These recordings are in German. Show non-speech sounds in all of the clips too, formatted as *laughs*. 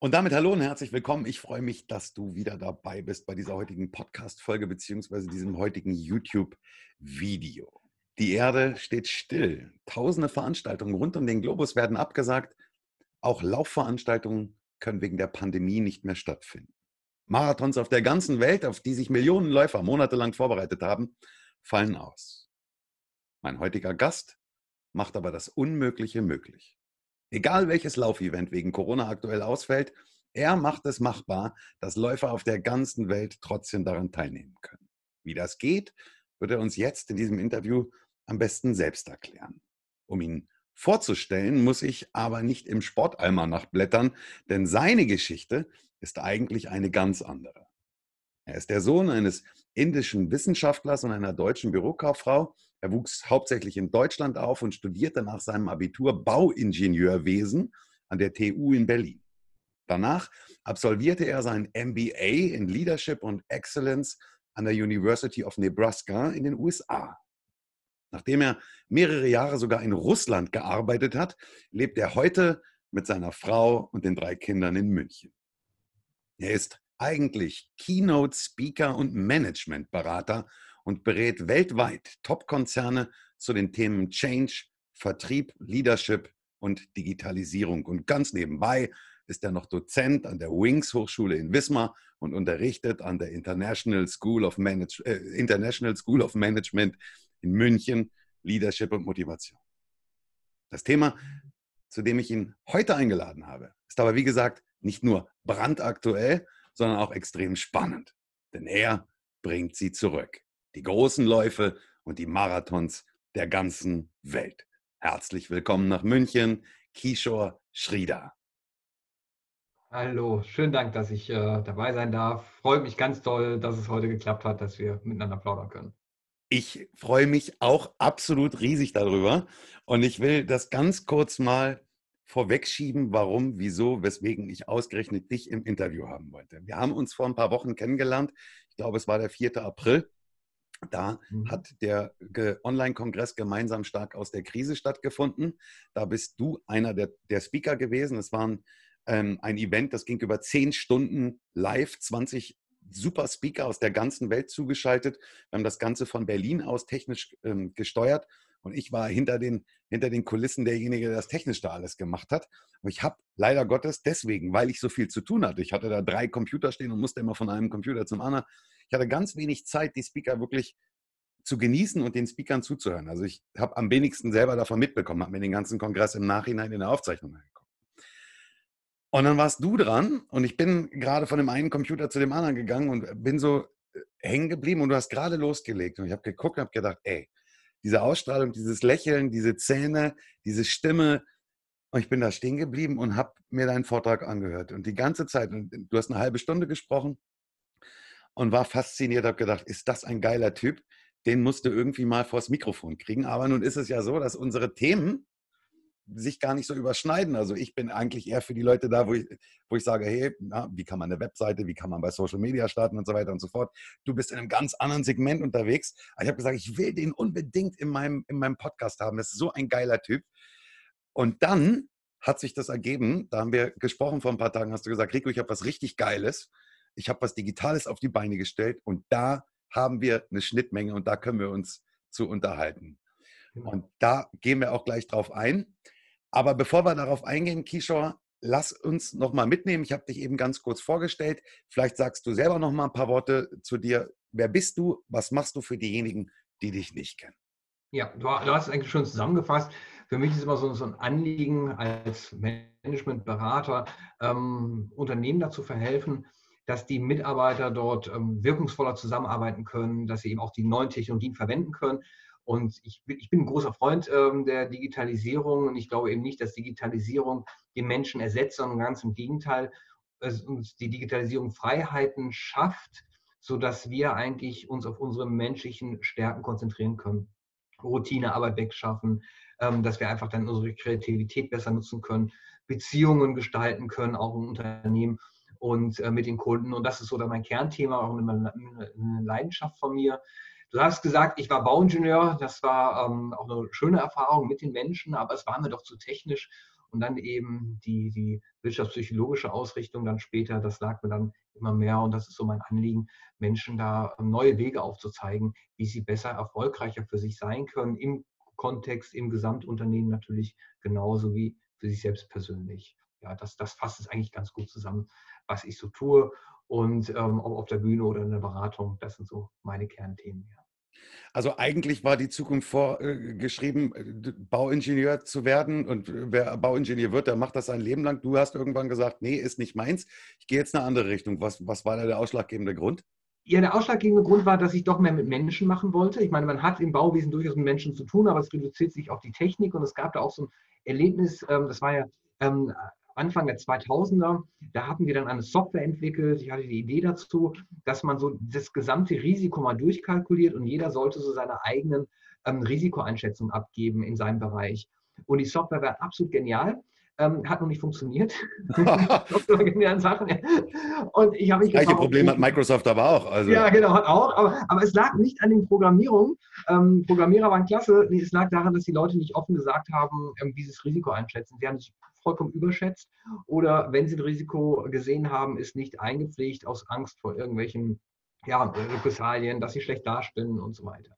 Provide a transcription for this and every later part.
Und damit hallo und herzlich willkommen. Ich freue mich, dass du wieder dabei bist bei dieser heutigen Podcast-Folge beziehungsweise diesem heutigen YouTube-Video. Die Erde steht still. Tausende Veranstaltungen rund um den Globus werden abgesagt. Auch Laufveranstaltungen können wegen der Pandemie nicht mehr stattfinden. Marathons auf der ganzen Welt, auf die sich Millionen Läufer monatelang vorbereitet haben, fallen aus. Mein heutiger Gast macht aber das Unmögliche möglich. Egal welches Laufevent wegen Corona aktuell ausfällt, er macht es machbar, dass Läufer auf der ganzen Welt trotzdem daran teilnehmen können. Wie das geht, wird er uns jetzt in diesem Interview am besten selbst erklären. Um ihn vorzustellen, muss ich aber nicht im Sportalmanach blättern, denn seine Geschichte ist eigentlich eine ganz andere. Er ist der Sohn eines indischen Wissenschaftlers und einer deutschen Bürokauffrau. Er wuchs hauptsächlich in Deutschland auf und studierte nach seinem Abitur Bauingenieurwesen an der TU in Berlin. Danach absolvierte er sein MBA in Leadership und Excellence an der University of Nebraska in den USA. Nachdem er mehrere Jahre sogar in Russland gearbeitet hat, lebt er heute mit seiner Frau und den drei Kindern in München. Er ist eigentlich Keynote Speaker und Managementberater und berät weltweit Top-Konzerne zu den Themen Change, Vertrieb, Leadership und Digitalisierung. Und ganz nebenbei ist er noch Dozent an der Wings Hochschule in Wismar und unterrichtet an der International School of, Manage äh, International School of Management in München Leadership und Motivation. Das Thema, zu dem ich ihn heute eingeladen habe, ist aber wie gesagt nicht nur brandaktuell, sondern auch extrem spannend. Denn er bringt sie zurück. Die großen Läufe und die Marathons der ganzen Welt. Herzlich willkommen nach München, Kishore Shrida. Hallo, schönen Dank, dass ich äh, dabei sein darf. Freut mich ganz toll, dass es heute geklappt hat, dass wir miteinander plaudern können. Ich freue mich auch absolut riesig darüber. Und ich will das ganz kurz mal vorwegschieben, warum, wieso, weswegen ich ausgerechnet dich im Interview haben wollte. Wir haben uns vor ein paar Wochen kennengelernt. Ich glaube, es war der 4. April. Da mhm. hat der Online-Kongress gemeinsam stark aus der Krise stattgefunden. Da bist du einer der, der Speaker gewesen. Es war ähm, ein Event, das ging über zehn Stunden live, 20 super Speaker aus der ganzen Welt zugeschaltet. Wir haben das Ganze von Berlin aus technisch ähm, gesteuert und ich war hinter den, hinter den Kulissen derjenige, der das technisch da alles gemacht hat. Und ich habe leider Gottes deswegen, weil ich so viel zu tun hatte, ich hatte da drei Computer stehen und musste immer von einem Computer zum anderen, ich hatte ganz wenig Zeit, die Speaker wirklich zu genießen und den Speakern zuzuhören. Also ich habe am wenigsten selber davon mitbekommen, habe mir den ganzen Kongress im Nachhinein in der Aufzeichnung angeguckt. Und dann warst du dran und ich bin gerade von dem einen Computer zu dem anderen gegangen und bin so äh, hängen geblieben und du hast gerade losgelegt und ich habe geguckt und habe gedacht, ey, diese Ausstrahlung, dieses Lächeln, diese Zähne, diese Stimme. Und ich bin da stehen geblieben und habe mir deinen Vortrag angehört. Und die ganze Zeit, und du hast eine halbe Stunde gesprochen und war fasziniert, habe gedacht, ist das ein geiler Typ? Den musst du irgendwie mal vors Mikrofon kriegen. Aber nun ist es ja so, dass unsere Themen sich gar nicht so überschneiden. Also ich bin eigentlich eher für die Leute da, wo ich, wo ich sage, hey, na, wie kann man eine Webseite, wie kann man bei Social Media starten und so weiter und so fort. Du bist in einem ganz anderen Segment unterwegs. Aber ich habe gesagt, ich will den unbedingt in meinem, in meinem Podcast haben. Das ist so ein geiler Typ. Und dann hat sich das ergeben, da haben wir gesprochen vor ein paar Tagen, hast du gesagt, Rico, ich habe was richtig Geiles. Ich habe was Digitales auf die Beine gestellt und da haben wir eine Schnittmenge und da können wir uns zu unterhalten. Genau. Und da gehen wir auch gleich drauf ein. Aber bevor wir darauf eingehen, Kishore, lass uns noch mal mitnehmen. Ich habe dich eben ganz kurz vorgestellt. Vielleicht sagst du selber noch mal ein paar Worte zu dir. Wer bist du? Was machst du für diejenigen, die dich nicht kennen? Ja, du, hast es eigentlich schon zusammengefasst. Für mich ist immer so, so ein Anliegen als Managementberater, ähm, Unternehmen dazu verhelfen, dass die Mitarbeiter dort ähm, wirkungsvoller zusammenarbeiten können, dass sie eben auch die neuen Technologien verwenden können und ich, ich bin ein großer Freund ähm, der Digitalisierung und ich glaube eben nicht, dass Digitalisierung den Menschen ersetzt, sondern ganz im Gegenteil, es uns die Digitalisierung Freiheiten schafft, sodass wir eigentlich uns auf unsere menschlichen Stärken konzentrieren können. Routinearbeit wegschaffen, ähm, dass wir einfach dann unsere Kreativität besser nutzen können, Beziehungen gestalten können, auch im Unternehmen und äh, mit den Kunden. Und das ist so dann mein Kernthema, auch eine, eine Leidenschaft von mir. Du hast gesagt, ich war Bauingenieur. Das war ähm, auch eine schöne Erfahrung mit den Menschen, aber es war mir doch zu technisch. und dann eben die, die wirtschaftspsychologische Ausrichtung dann später, das lag mir dann immer mehr und das ist so mein Anliegen, Menschen da ähm, neue Wege aufzuzeigen, wie sie besser erfolgreicher für sich sein können, im Kontext, im Gesamtunternehmen natürlich genauso wie für sich selbst persönlich. Ja, das, das fasst es eigentlich ganz gut zusammen, was ich so tue und ähm, ob auf der Bühne oder in der Beratung, das sind so meine Kernthemen. Ja. Also eigentlich war die Zukunft vorgeschrieben, äh, Bauingenieur zu werden. Und wer Bauingenieur wird, der macht das sein Leben lang. Du hast irgendwann gesagt, nee, ist nicht meins. Ich gehe jetzt in eine andere Richtung. Was, was war da der ausschlaggebende Grund? Ja, der ausschlaggebende Grund war, dass ich doch mehr mit Menschen machen wollte. Ich meine, man hat im Bauwesen durchaus mit Menschen zu tun, aber es reduziert sich auf die Technik. Und es gab da auch so ein Erlebnis, ähm, das war ja ähm, Anfang der 2000er, da hatten wir dann eine Software entwickelt. Ich hatte die Idee dazu, dass man so das gesamte Risiko mal durchkalkuliert und jeder sollte so seine eigenen ähm, Risikoeinschätzungen abgeben in seinem Bereich. Und die Software war absolut genial. Ähm, hat noch nicht funktioniert. *laughs* *laughs* Sachen. Und ich habe mich Das gleiche Problem hat Microsoft aber auch. Also. Ja, genau, hat auch. Aber, aber es lag nicht an den Programmierungen. Ähm, Programmierer waren klasse. Nee, es lag daran, dass die Leute nicht offen gesagt haben, ähm, wie sie das Risiko einschätzen. Sie haben sich vollkommen überschätzt. Oder wenn sie ein Risiko gesehen haben, ist nicht eingepflegt aus Angst vor irgendwelchen ja, Repressalien, dass sie schlecht dastehen und so weiter.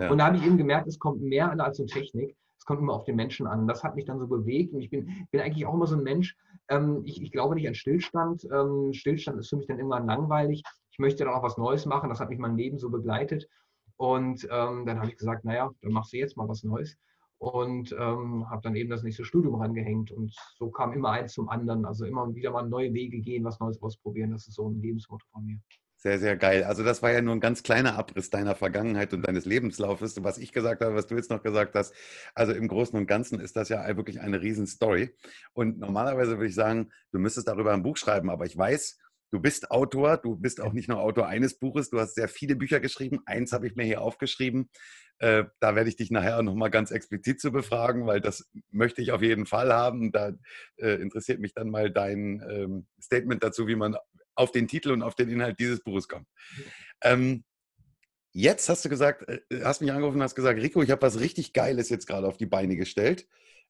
Ja. Und da habe ich eben gemerkt, es kommt mehr an als nur Technik kommt immer auf den Menschen an. Das hat mich dann so bewegt und ich bin, bin eigentlich auch immer so ein Mensch, ähm, ich, ich, glaube nicht an Stillstand. Ähm, Stillstand ist für mich dann irgendwann langweilig. Ich möchte dann auch was Neues machen. Das hat mich mein Leben so begleitet. Und ähm, dann habe ich gesagt, naja, dann machst du jetzt mal was Neues. Und ähm, habe dann eben das nächste Studium rangehängt. Und so kam immer eins zum anderen. Also immer wieder mal neue Wege gehen, was Neues ausprobieren. Das ist so ein Lebensmotto von mir. Sehr, sehr geil. Also das war ja nur ein ganz kleiner Abriss deiner Vergangenheit und deines Lebenslaufes, was ich gesagt habe, was du jetzt noch gesagt hast. Also im Großen und Ganzen ist das ja wirklich eine Riesenstory. Und normalerweise würde ich sagen, du müsstest darüber ein Buch schreiben, aber ich weiß, du bist Autor, du bist auch nicht nur Autor eines Buches, du hast sehr viele Bücher geschrieben. Eins habe ich mir hier aufgeschrieben. Äh, da werde ich dich nachher nochmal ganz explizit zu befragen, weil das möchte ich auf jeden Fall haben. Da äh, interessiert mich dann mal dein ähm, Statement dazu, wie man auf den Titel und auf den Inhalt dieses Buches kommt. Ähm, jetzt hast du gesagt, äh, hast mich angerufen und hast gesagt, Rico, ich habe was richtig Geiles jetzt gerade auf die Beine gestellt.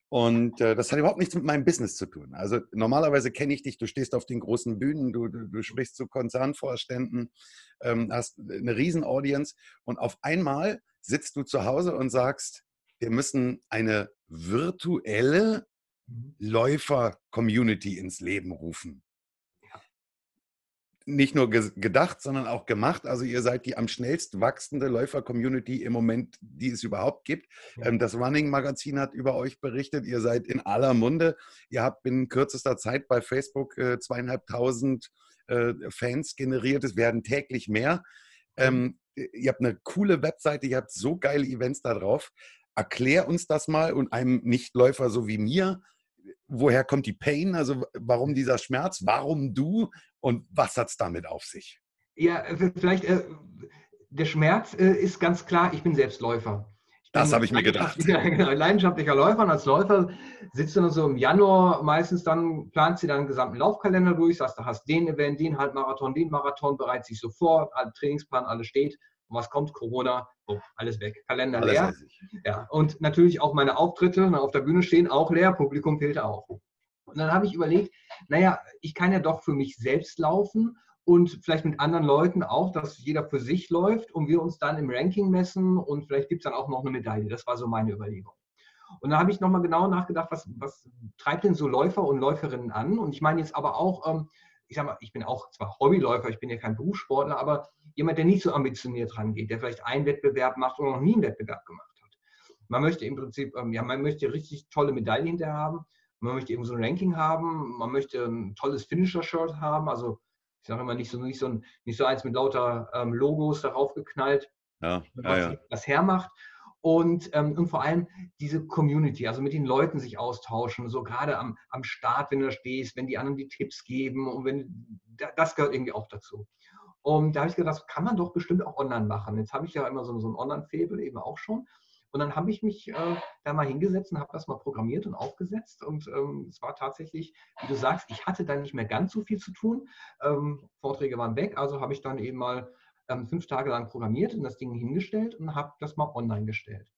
Und äh, das hat überhaupt nichts mit meinem Business zu tun. Also normalerweise kenne ich dich, du stehst auf den großen Bühnen, du, du, du sprichst zu Konzernvorständen, ähm, hast eine riesen Audience und auf einmal sitzt du zu Hause und sagst, wir müssen eine virtuelle mhm. Läufer-Community ins Leben rufen nicht nur gedacht, sondern auch gemacht. Also ihr seid die am schnellst wachsende Läufer-Community im Moment, die es überhaupt gibt. Ähm, das Running-Magazin hat über euch berichtet. Ihr seid in aller Munde. Ihr habt in kürzester Zeit bei Facebook äh, zweieinhalbtausend äh, Fans generiert. Es werden täglich mehr. Ähm, ihr habt eine coole Webseite, ihr habt so geile Events da drauf. Erklär uns das mal und einem Nichtläufer so wie mir, woher kommt die Pain, also warum dieser Schmerz, warum du und was hat es damit auf sich? Ja, äh, vielleicht, äh, der Schmerz äh, ist ganz klar, ich bin Selbstläufer. das habe ich mir gedacht. *laughs* Ja, genau, leidenschaftlicher Läufer. Und als Läufer sitzt du dann so im Januar meistens dann, planst du deinen gesamten Laufkalender durch, sagst, du hast den Event, den Halbmarathon, den Marathon, bereits sich sofort, Trainingsplan, alles steht. Und was kommt? Corona, oh, alles weg. Kalender alles leer. Ja, und natürlich auch meine Auftritte auf der Bühne stehen auch leer, Publikum fehlt auch. Und dann habe ich überlegt, naja, ich kann ja doch für mich selbst laufen und vielleicht mit anderen Leuten auch, dass jeder für sich läuft und wir uns dann im Ranking messen und vielleicht gibt es dann auch noch eine Medaille. Das war so meine Überlegung. Und dann habe ich nochmal genau nachgedacht, was, was, treibt denn so Läufer und Läuferinnen an? Und ich meine jetzt aber auch, ähm, ich sage mal, ich bin auch zwar Hobbyläufer, ich bin ja kein Berufssportler, aber jemand, der nicht so ambitioniert rangeht, der vielleicht einen Wettbewerb macht oder noch nie einen Wettbewerb gemacht hat. Man möchte im Prinzip, ähm, ja, man möchte richtig tolle Medaillen hinterher haben, man möchte eben so ein Ranking haben, man möchte ein tolles Finisher-Shirt haben, also ich sage immer nicht so, nicht so, ein, nicht so eins mit lauter ähm, Logos darauf geknallt, ja, was, ja, ja. was hermacht. Und, ähm, und vor allem diese Community, also mit den Leuten sich austauschen, so gerade am, am Start, wenn du da stehst, wenn die anderen die Tipps geben und wenn das gehört irgendwie auch dazu. Und da habe ich gedacht, das kann man doch bestimmt auch online machen. Jetzt habe ich ja immer so, so ein Online-Fable eben auch schon. Und dann habe ich mich äh, da mal hingesetzt und habe das mal programmiert und aufgesetzt. Und ähm, es war tatsächlich, wie du sagst, ich hatte dann nicht mehr ganz so viel zu tun. Ähm, Vorträge waren weg, also habe ich dann eben mal ähm, fünf Tage lang programmiert und das Ding hingestellt und habe das mal online gestellt.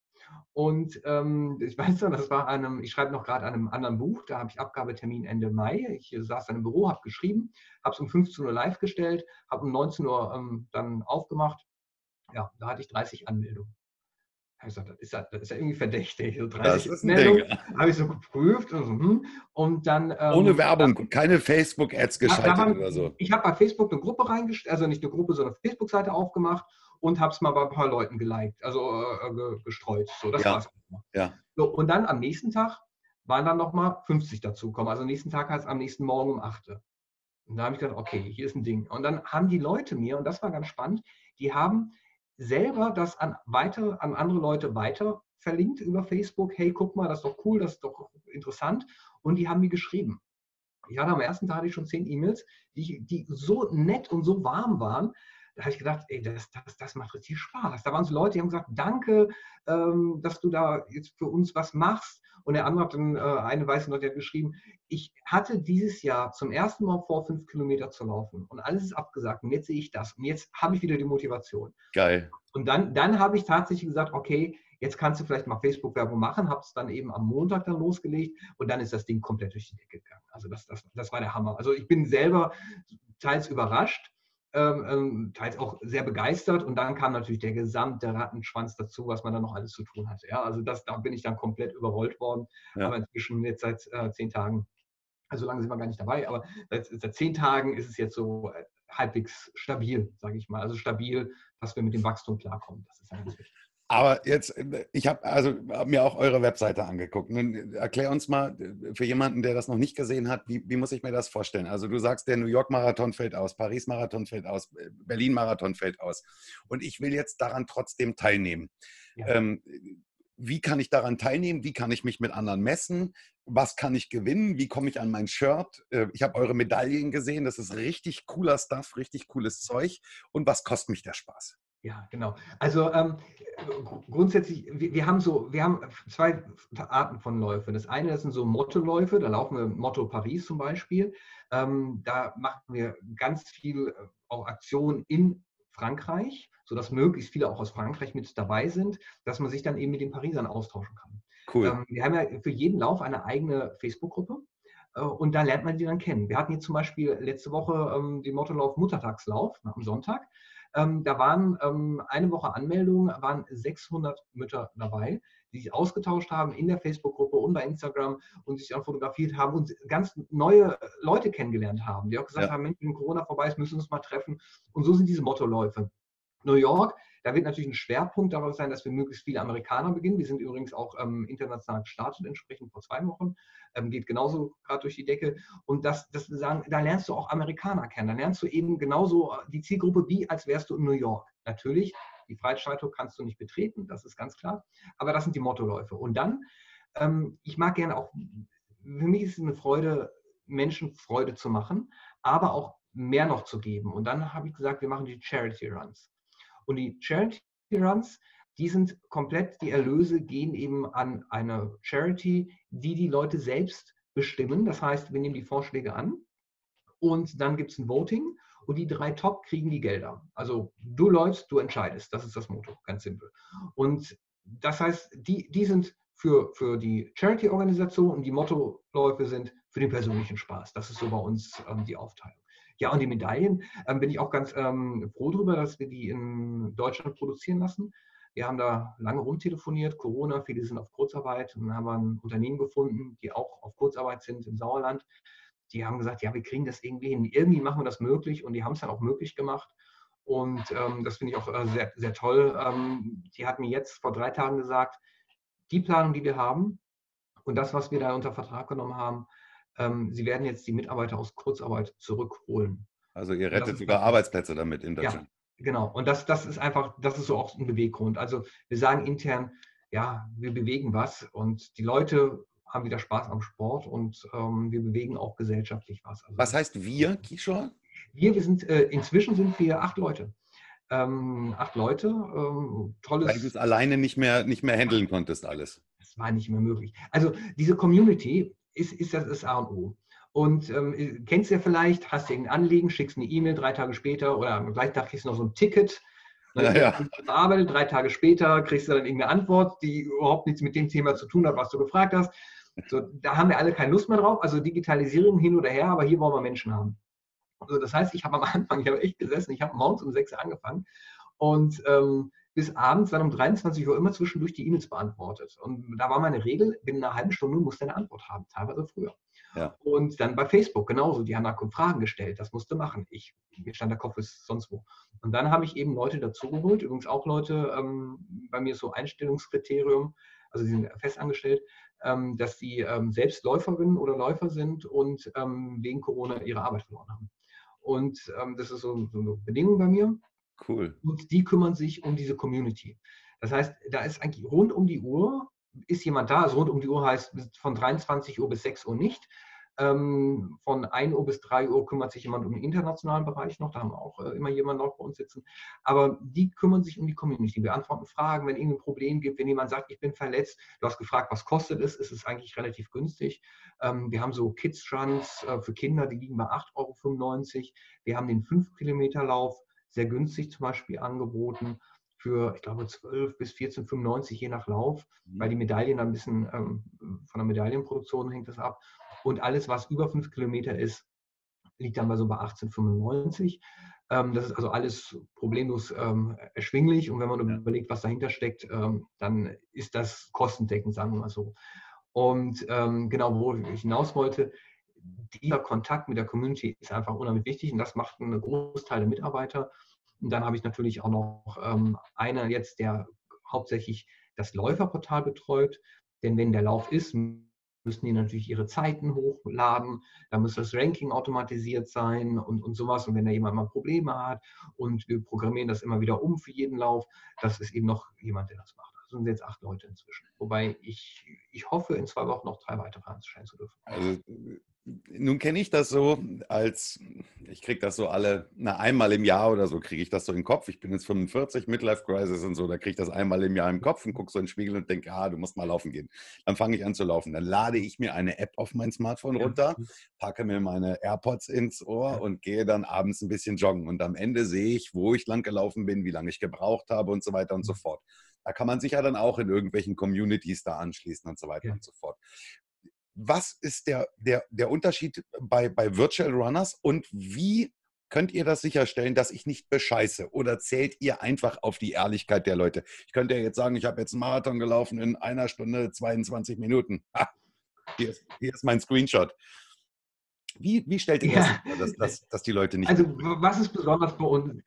Und ähm, ich *laughs* weiß noch, das war einem, ich schreibe noch gerade an einem anderen Buch, da habe ich Abgabetermin Ende Mai. Ich saß dann im Büro, habe geschrieben, habe es um 15 Uhr live gestellt, habe um 19 Uhr ähm, dann aufgemacht. Ja, da hatte ich 30 Anmeldungen. Ich gesagt, das ist, ja, das ist ja irgendwie verdächtig. So 30 Meldungen habe ich so geprüft und, so, hm. und dann. Ähm, Ohne Werbung, dann, keine Facebook-Ads geschaltet haben, oder so. Ich habe bei Facebook eine Gruppe reingestellt, also nicht eine Gruppe, sondern eine Facebook-Seite aufgemacht und habe es mal bei ein paar Leuten geliked, also äh, gestreut. So, das ja. war's. Ja. So, und dann am nächsten Tag waren dann nochmal 50 dazugekommen. Also am nächsten Tag heißt es am nächsten Morgen um 8. Und da habe ich gedacht, okay, hier ist ein Ding. Und dann haben die Leute mir, und das war ganz spannend, die haben selber das an, weiter, an andere Leute weiter verlinkt über Facebook. Hey, guck mal, das ist doch cool, das ist doch interessant. Und die haben mir geschrieben. Ich hatte am ersten Tag schon zehn E-Mails, die, die so nett und so warm waren, da habe ich gedacht, ey, das, das, das macht richtig Spaß. Da waren so Leute, die haben gesagt, danke, ähm, dass du da jetzt für uns was machst. Und der andere hat dann, äh, eine weiße Leute hat geschrieben, ich hatte dieses Jahr zum ersten Mal vor, fünf Kilometer zu laufen und alles ist abgesagt und jetzt sehe ich das und jetzt habe ich wieder die Motivation. Geil. Und dann, dann habe ich tatsächlich gesagt, okay, jetzt kannst du vielleicht mal Facebook-Werbung machen, habe es dann eben am Montag dann losgelegt und dann ist das Ding komplett durch die Decke gegangen. Also das, das, das war der Hammer. Also ich bin selber teils überrascht, teils auch sehr begeistert und dann kam natürlich der gesamte Rattenschwanz dazu, was man dann noch alles zu tun hatte. Ja, also das, da bin ich dann komplett überrollt worden. Ja. Aber inzwischen jetzt seit äh, zehn Tagen, also lange sind wir gar nicht dabei, aber seit, seit zehn Tagen ist es jetzt so äh, halbwegs stabil, sage ich mal. Also stabil, dass wir mit dem Wachstum klarkommen. Das ist ganz wichtig. Aber jetzt, ich habe also hab mir auch eure Webseite angeguckt. Nun, erklär uns mal für jemanden, der das noch nicht gesehen hat, wie, wie muss ich mir das vorstellen? Also du sagst, der New York Marathon fällt aus, Paris Marathon fällt aus, Berlin Marathon fällt aus. Und ich will jetzt daran trotzdem teilnehmen. Ja. Ähm, wie kann ich daran teilnehmen? Wie kann ich mich mit anderen messen? Was kann ich gewinnen? Wie komme ich an mein Shirt? Äh, ich habe eure Medaillen gesehen. Das ist richtig cooler Stuff, richtig cooles Zeug. Und was kostet mich der Spaß? Ja, genau. Also ähm, grundsätzlich, wir, wir, haben so, wir haben zwei Arten von Läufen. Das eine, das sind so Motto-Läufe, da laufen wir Motto Paris zum Beispiel. Ähm, da machen wir ganz viel äh, auch Aktionen in Frankreich, sodass möglichst viele auch aus Frankreich mit dabei sind, dass man sich dann eben mit den Parisern austauschen kann. Cool. Ähm, wir haben ja für jeden Lauf eine eigene Facebook-Gruppe. Äh, und da lernt man die dann kennen. Wir hatten jetzt zum Beispiel letzte Woche ähm, den Mottolauf Muttertagslauf am Sonntag. Ähm, da waren ähm, eine Woche Anmeldungen, waren 600 Mütter dabei, die sich ausgetauscht haben in der Facebook-Gruppe und bei Instagram und sich dann fotografiert haben und ganz neue Leute kennengelernt haben, die auch gesagt ja. haben, Mensch, wenn Corona vorbei ist, müssen wir uns mal treffen. Und so sind diese Mottoläufe. New York da wird natürlich ein Schwerpunkt darauf sein, dass wir möglichst viele Amerikaner beginnen. Wir sind übrigens auch ähm, international gestartet, entsprechend vor zwei Wochen. Ähm, geht genauso gerade durch die Decke. Und das, das sagen, da lernst du auch Amerikaner kennen. Da lernst du eben genauso äh, die Zielgruppe wie, als wärst du in New York. Natürlich, die Freischaltung kannst du nicht betreten, das ist ganz klar. Aber das sind die Mottoläufe. Und dann, ähm, ich mag gerne auch, für mich ist es eine Freude, Menschen Freude zu machen, aber auch mehr noch zu geben. Und dann habe ich gesagt, wir machen die Charity Runs. Und die Charity Runs, die sind komplett, die Erlöse gehen eben an eine Charity, die die Leute selbst bestimmen. Das heißt, wir nehmen die Vorschläge an und dann gibt es ein Voting und die drei Top kriegen die Gelder. Also du läufst, du entscheidest. Das ist das Motto, ganz simpel. Und das heißt, die, die sind für, für die Charity-Organisation und die Mottoläufe sind für den persönlichen Spaß. Das ist so bei uns ähm, die Aufteilung. Ja, und die Medaillen ähm, bin ich auch ganz ähm, froh darüber, dass wir die in Deutschland produzieren lassen. Wir haben da lange rumtelefoniert, Corona, viele sind auf Kurzarbeit und dann haben wir ein Unternehmen gefunden, die auch auf Kurzarbeit sind im Sauerland. Die haben gesagt, ja, wir kriegen das irgendwie hin. Irgendwie machen wir das möglich und die haben es dann auch möglich gemacht. Und ähm, das finde ich auch äh, sehr, sehr toll. Ähm, die hat mir jetzt vor drei Tagen gesagt, die Planung, die wir haben und das, was wir da unter Vertrag genommen haben, ähm, sie werden jetzt die Mitarbeiter aus Kurzarbeit zurückholen. Also ihr rettet sogar Arbeitsplätze damit in Deutschland. Ja, genau. Und das, das ist einfach, das ist so auch ein Beweggrund. Also wir sagen intern, ja, wir bewegen was und die Leute haben wieder Spaß am Sport und ähm, wir bewegen auch gesellschaftlich was. Also was heißt wir, Kishore? Wir, wir sind, äh, inzwischen sind wir acht Leute. Ähm, acht Leute, ähm, tolles. Weil du es alleine nicht mehr, nicht mehr handeln konntest, alles. Das war nicht mehr möglich. Also diese Community, ist, ist das das A und O. Und ähm, kennst du ja vielleicht, hast du irgendein Anliegen, schickst eine E-Mail drei Tage später oder am gleichen Tag kriegst du noch so ein Ticket Ja, ja. Arbeitet, drei Tage später kriegst du dann irgendeine Antwort, die überhaupt nichts mit dem Thema zu tun hat, was du gefragt hast. So, da haben wir alle keine Lust mehr drauf. Also Digitalisierung hin oder her, aber hier wollen wir Menschen haben. Also das heißt, ich habe am Anfang, *laughs* ich habe echt gesessen, ich habe morgens um sechs angefangen und ähm, bis abends dann um 23 Uhr immer zwischendurch die E-Mails beantwortet. Und da war meine Regel, binnen einer halben Stunde musste eine Antwort haben, teilweise früher. Ja. Und dann bei Facebook genauso, die haben da Fragen gestellt, das musste machen. Ich, mir stand der Kopf ist sonst wo. Und dann habe ich eben Leute dazugeholt, übrigens auch Leute, ähm, bei mir ist so Einstellungskriterium, also sie sind festangestellt, ähm, dass sie ähm, selbst Läuferinnen oder Läufer sind und ähm, wegen Corona ihre Arbeit verloren haben. Und ähm, das ist so, so, eine Bedingung bei mir. Cool. Und die kümmern sich um diese Community. Das heißt, da ist eigentlich rund um die Uhr, ist jemand da, also rund um die Uhr heißt von 23 Uhr bis 6 Uhr nicht, ähm, von 1 Uhr bis 3 Uhr kümmert sich jemand um den internationalen Bereich noch, da haben wir auch äh, immer jemanden noch bei uns sitzen. Aber die kümmern sich um die Community, beantworten Fragen, wenn irgendein Problem gibt, wenn jemand sagt, ich bin verletzt, du hast gefragt, was kostet es, ist es eigentlich relativ günstig. Ähm, wir haben so Kids-Runs äh, für Kinder, die liegen bei 8,95 Euro. Wir haben den 5-Kilometer-Lauf sehr günstig zum Beispiel angeboten für, ich glaube, 12 bis 14,95 je nach Lauf, mhm. weil die Medaillen ein bisschen ähm, von der Medaillenproduktion hängt das ab. Und alles, was über fünf Kilometer ist, liegt dann mal so bei 1895. Ähm, das ist also alles problemlos ähm, erschwinglich. Und wenn man überlegt, was dahinter steckt, ähm, dann ist das kostendeckend, sagen wir mal so. Und ähm, genau, wo ich hinaus wollte, dieser Kontakt mit der Community ist einfach unheimlich wichtig und das macht einen Großteil der Mitarbeiter. Und dann habe ich natürlich auch noch ähm, einer jetzt, der hauptsächlich das Läuferportal betreut. Denn wenn der Lauf ist, müssen die natürlich ihre Zeiten hochladen, da muss das Ranking automatisiert sein und, und sowas. Und wenn da jemand mal Probleme hat und wir programmieren das immer wieder um für jeden Lauf, das ist eben noch jemand, der das macht. Das sind jetzt acht Leute inzwischen. Wobei ich, ich hoffe, in zwei Wochen noch drei weitere anstellen zu dürfen. Also nun kenne ich das so als, ich kriege das so alle, na einmal im Jahr oder so kriege ich das so im Kopf. Ich bin jetzt 45, Midlife Crisis und so, da kriege ich das einmal im Jahr im Kopf und gucke so in den Spiegel und denke, ah, du musst mal laufen gehen. Dann fange ich an zu laufen. Dann lade ich mir eine App auf mein Smartphone runter, packe mir meine AirPods ins Ohr und gehe dann abends ein bisschen joggen. Und am Ende sehe ich, wo ich lang gelaufen bin, wie lange ich gebraucht habe und so weiter und so mhm. fort. Da kann man sich ja dann auch in irgendwelchen Communities da anschließen und so weiter ja. und so fort was ist der, der, der Unterschied bei, bei Virtual Runners und wie könnt ihr das sicherstellen, dass ich nicht bescheiße? Oder zählt ihr einfach auf die Ehrlichkeit der Leute? Ich könnte ja jetzt sagen, ich habe jetzt einen Marathon gelaufen in einer Stunde 22 Minuten. Ha, hier, ist, hier ist mein Screenshot. Wie, wie stellt ihr das ja. sicher, dass, dass, dass die Leute nicht. Also, was ist besonders bei uns?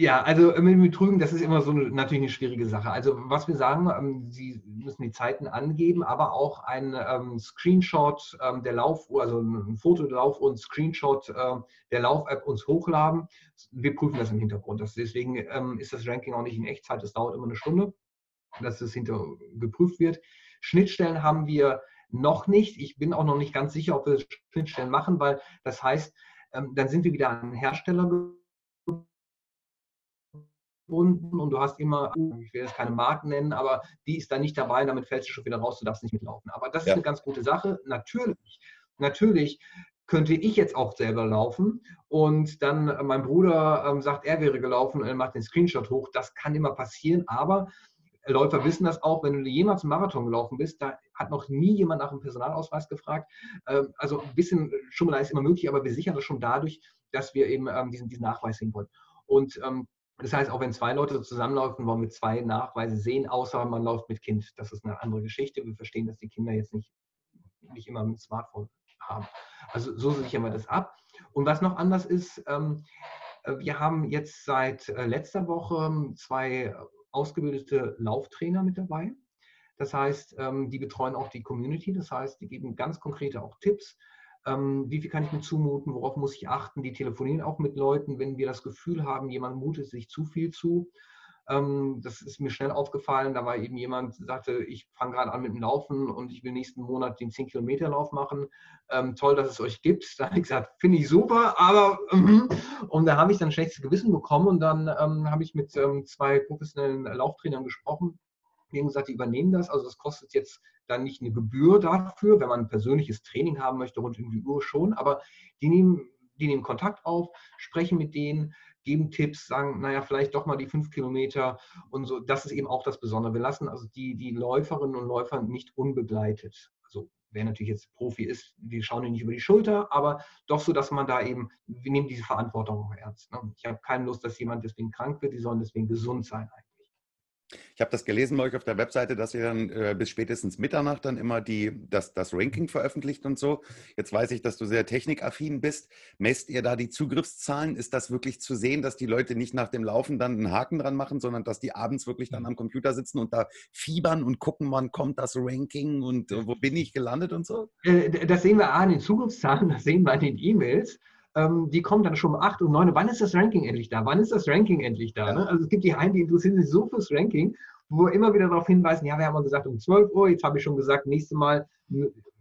Ja, also mit dem Betrügen, das ist immer so eine, natürlich eine schwierige Sache. Also was wir sagen, ähm, Sie müssen die Zeiten angeben, aber auch ein ähm, Screenshot ähm, der Laufuhr, also ein Foto der Laufuhr und Screenshot äh, der Lauf-App uns hochladen. Wir prüfen das im Hintergrund. Das, deswegen ähm, ist das Ranking auch nicht in Echtzeit. Das dauert immer eine Stunde, dass das hinter geprüft wird. Schnittstellen haben wir noch nicht. Ich bin auch noch nicht ganz sicher, ob wir Schnittstellen machen, weil das heißt, ähm, dann sind wir wieder an Hersteller gebunden und du hast immer, ich will jetzt keine Marken nennen, aber die ist dann nicht dabei, damit fällst du schon wieder raus, du darfst nicht mitlaufen. Aber das ja. ist eine ganz gute Sache. Natürlich, natürlich könnte ich jetzt auch selber laufen und dann mein Bruder ähm, sagt, er wäre gelaufen und er macht den Screenshot hoch. Das kann immer passieren, aber Läufer wissen das auch, wenn du jemals einen Marathon gelaufen bist, da hat noch nie jemand nach einem Personalausweis gefragt. Ähm, also ein bisschen Schummelei ist immer möglich, aber wir sichern das schon dadurch, dass wir eben ähm, diesen, diesen Nachweis sehen wollen. Und ähm, das heißt, auch wenn zwei Leute zusammenlaufen, wollen wir zwei Nachweise sehen, außer man läuft mit Kind. Das ist eine andere Geschichte. Wir verstehen, dass die Kinder jetzt nicht, nicht immer ein Smartphone haben. Also so sichern wir das ab. Und was noch anders ist, ähm, äh, wir haben jetzt seit äh, letzter Woche ähm, zwei ausgebildete Lauftrainer mit dabei. Das heißt, ähm, die betreuen auch die Community. Das heißt, die geben ganz konkrete auch Tipps ähm, wie viel kann ich mir zumuten, worauf muss ich achten. Die telefonieren auch mit Leuten, wenn wir das Gefühl haben, jemand mutet sich zu viel zu. Ähm, das ist mir schnell aufgefallen. Da war eben jemand, sagte, ich fange gerade an mit dem Laufen und ich will nächsten Monat den 10-Kilometer-Lauf machen. Ähm, toll, dass es euch gibt. Da habe ich gesagt, finde ich super, aber mhm. und da habe ich dann ein schlechtes Gewissen bekommen und dann ähm, habe ich mit ähm, zwei professionellen Lauftrainern gesprochen die haben gesagt, die übernehmen das. Also das kostet jetzt dann nicht eine Gebühr dafür, wenn man ein persönliches Training haben möchte, rund um die Uhr schon, aber die nehmen, die nehmen Kontakt auf, sprechen mit denen, geben Tipps, sagen, naja, vielleicht doch mal die fünf Kilometer und so. Das ist eben auch das Besondere. Wir lassen also die, die Läuferinnen und Läufer nicht unbegleitet. Also wer natürlich jetzt Profi ist, die schauen nicht über die Schulter, aber doch so, dass man da eben, wir nehmen diese Verantwortung auch ernst. Ne? Ich habe keine Lust, dass jemand deswegen krank wird, die sollen deswegen gesund sein eigentlich. Ich habe das gelesen bei euch auf der Webseite, dass ihr dann äh, bis spätestens Mitternacht dann immer die, das, das Ranking veröffentlicht und so. Jetzt weiß ich, dass du sehr technikaffin bist. Messt ihr da die Zugriffszahlen? Ist das wirklich zu sehen, dass die Leute nicht nach dem Laufen dann einen Haken dran machen, sondern dass die abends wirklich dann am Computer sitzen und da fiebern und gucken, wann kommt das Ranking und äh, wo bin ich gelandet und so? Äh, das sehen wir an den Zugriffszahlen, das sehen wir an den E-Mails ähm, die kommen dann schon um 8 und 9. Wann ist das Ranking endlich da? Wann ist das Ranking endlich da? Ja. Ne? Also es gibt die einen, die interessieren sich so fürs Ranking, wo wir immer wieder darauf hinweisen, ja, wir haben mal gesagt um 12 Uhr, jetzt habe ich schon gesagt, nächste Mal,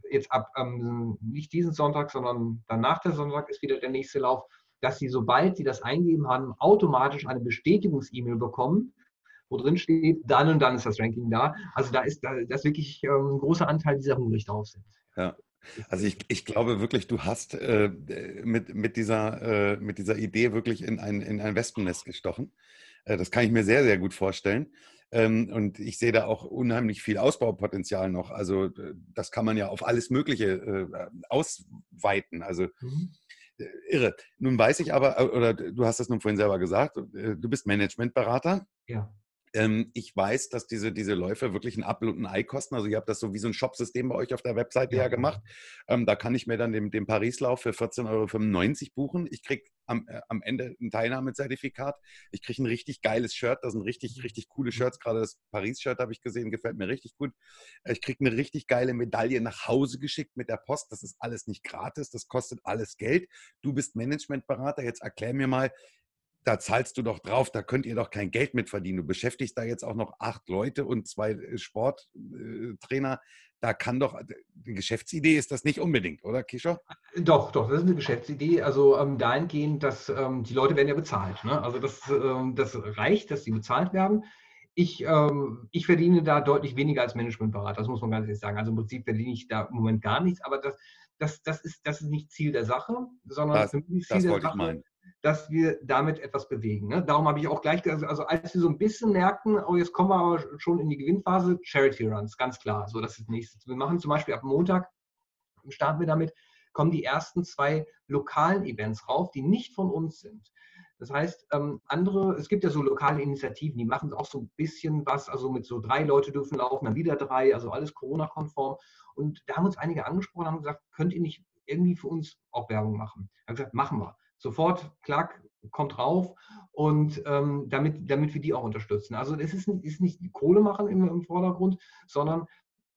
jetzt ab ähm, nicht diesen Sonntag, sondern danach der Sonntag ist wieder der nächste Lauf, dass sie, sobald sie das eingeben haben, automatisch eine Bestätigungs-E-Mail bekommen, wo drin steht, dann und dann ist das Ranking da. Also da ist, da, das wirklich ähm, ein großer Anteil dieser hungrig drauf sind. Ja. Also ich, ich glaube wirklich, du hast äh, mit, mit, dieser, äh, mit dieser Idee wirklich in ein, in ein Wespennest gestochen. Äh, das kann ich mir sehr, sehr gut vorstellen. Ähm, und ich sehe da auch unheimlich viel Ausbaupotenzial noch. Also das kann man ja auf alles Mögliche äh, ausweiten. Also mhm. Äh, irre. Nun weiß ich aber, äh, oder du hast das nun vorhin selber gesagt, du bist Managementberater. Ja. Ähm, ich weiß, dass diese, diese Läufe wirklich ein Apfel und ein Ei kosten. Also ihr habt das so wie so ein Shopsystem bei euch auf der Webseite ja, ja gemacht. Ähm, da kann ich mir dann den, den Paris-Lauf für 14,95 Euro buchen. Ich kriege am, äh, am Ende ein Teilnahmezertifikat. Ich kriege ein richtig geiles Shirt. Das sind richtig, mhm. richtig coole Shirts. Gerade das Paris-Shirt habe ich gesehen, gefällt mir richtig gut. Äh, ich kriege eine richtig geile Medaille nach Hause geschickt mit der Post. Das ist alles nicht gratis. Das kostet alles Geld. Du bist Managementberater. Jetzt erklär mir mal, da zahlst du doch drauf, da könnt ihr doch kein Geld mit verdienen. Du beschäftigst da jetzt auch noch acht Leute und zwei äh, Sporttrainer. Da kann doch, die Geschäftsidee ist das nicht unbedingt, oder Kischer? Doch, doch, das ist eine Geschäftsidee. Also ähm, dahingehend, dass ähm, die Leute werden ja bezahlt. Ne? Also das, ähm, das reicht, dass sie bezahlt werden. Ich, ähm, ich verdiene da deutlich weniger als Managementberater, das muss man ganz ehrlich sagen. Also im Prinzip verdiene ich da im Moment gar nichts, aber das, das, das, ist, das ist nicht Ziel der Sache, sondern das, für mich Ziel der Sache, dass wir damit etwas bewegen. Ne? Darum habe ich auch gleich, also als wir so ein bisschen merkten, oh, jetzt kommen wir aber schon in die Gewinnphase, Charity Runs, ganz klar. So, das ist nächstes. Wir machen zum Beispiel ab Montag, starten wir damit, kommen die ersten zwei lokalen Events rauf, die nicht von uns sind. Das heißt, ähm, andere, es gibt ja so lokale Initiativen, die machen auch so ein bisschen was, also mit so drei Leute dürfen laufen, dann wieder drei, also alles Corona-konform. Und da haben uns einige angesprochen, haben gesagt, könnt ihr nicht irgendwie für uns auch Werbung machen? Ich habe gesagt, machen wir sofort, klack, kommt rauf und ähm, damit, damit wir die auch unterstützen. Also es ist nicht, ist nicht Kohle machen im, im Vordergrund, sondern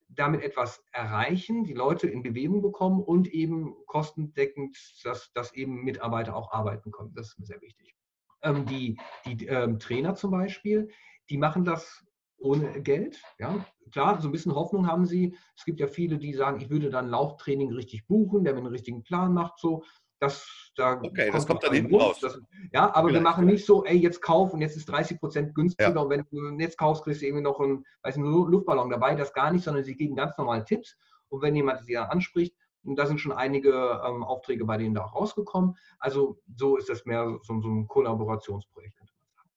damit etwas erreichen, die Leute in Bewegung bekommen und eben kostendeckend, dass, dass eben Mitarbeiter auch arbeiten können. Das ist mir sehr wichtig. Ähm, die die ähm, Trainer zum Beispiel, die machen das ohne Geld. Ja, klar, so ein bisschen Hoffnung haben sie. Es gibt ja viele, die sagen, ich würde dann Lauftraining richtig buchen, der mir einen richtigen Plan macht. So, das, da okay, kommt das kommt dann hinten raus. Das, ja, aber Vielleicht. wir machen nicht so, ey, jetzt kauf und jetzt ist 30 Prozent günstiger ja. und wenn du jetzt kaufst, kriegst du irgendwie noch einen, weiß nicht, Luftballon dabei. Das gar nicht, sondern sie geben ganz normale Tipps. Und wenn jemand sie anspricht, und da sind schon einige ähm, Aufträge bei denen da auch rausgekommen. Also so ist das mehr so, so ein Kollaborationsprojekt.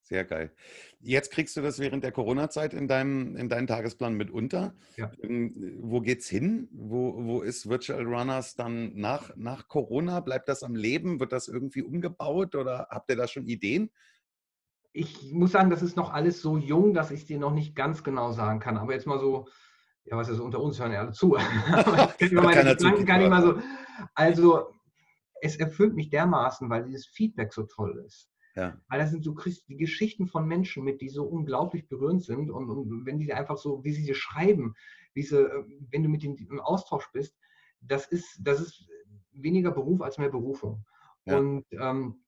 Sehr geil. Jetzt kriegst du das während der Corona-Zeit in deinem, in deinen Tagesplan mit unter. Ja. Ähm, wo geht's hin? Wo, wo ist Virtual Runners dann nach, nach Corona? Bleibt das am Leben? Wird das irgendwie umgebaut oder habt ihr da schon Ideen? Ich muss sagen, das ist noch alles so jung, dass ich dir noch nicht ganz genau sagen kann. Aber jetzt mal so, ja, was ist unter uns hören ja alle zu. *laughs* kann ich mal so. Also, es erfüllt mich dermaßen, weil dieses Feedback so toll ist. Ja. Weil das sind so die Geschichten von Menschen mit, die so unglaublich berührend sind. Und, und wenn die einfach so, wie sie dir schreiben, wie sie, äh, wenn du mit denen im Austausch bist, das ist, das ist weniger Beruf als mehr Berufung. Ja. Und ähm,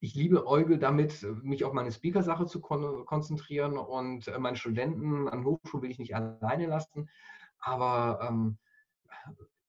ich liebe Eugel damit, mich auf meine Speaker-Sache zu kon konzentrieren und äh, meine Studenten an Hochschulen will ich nicht alleine lassen. Aber ähm,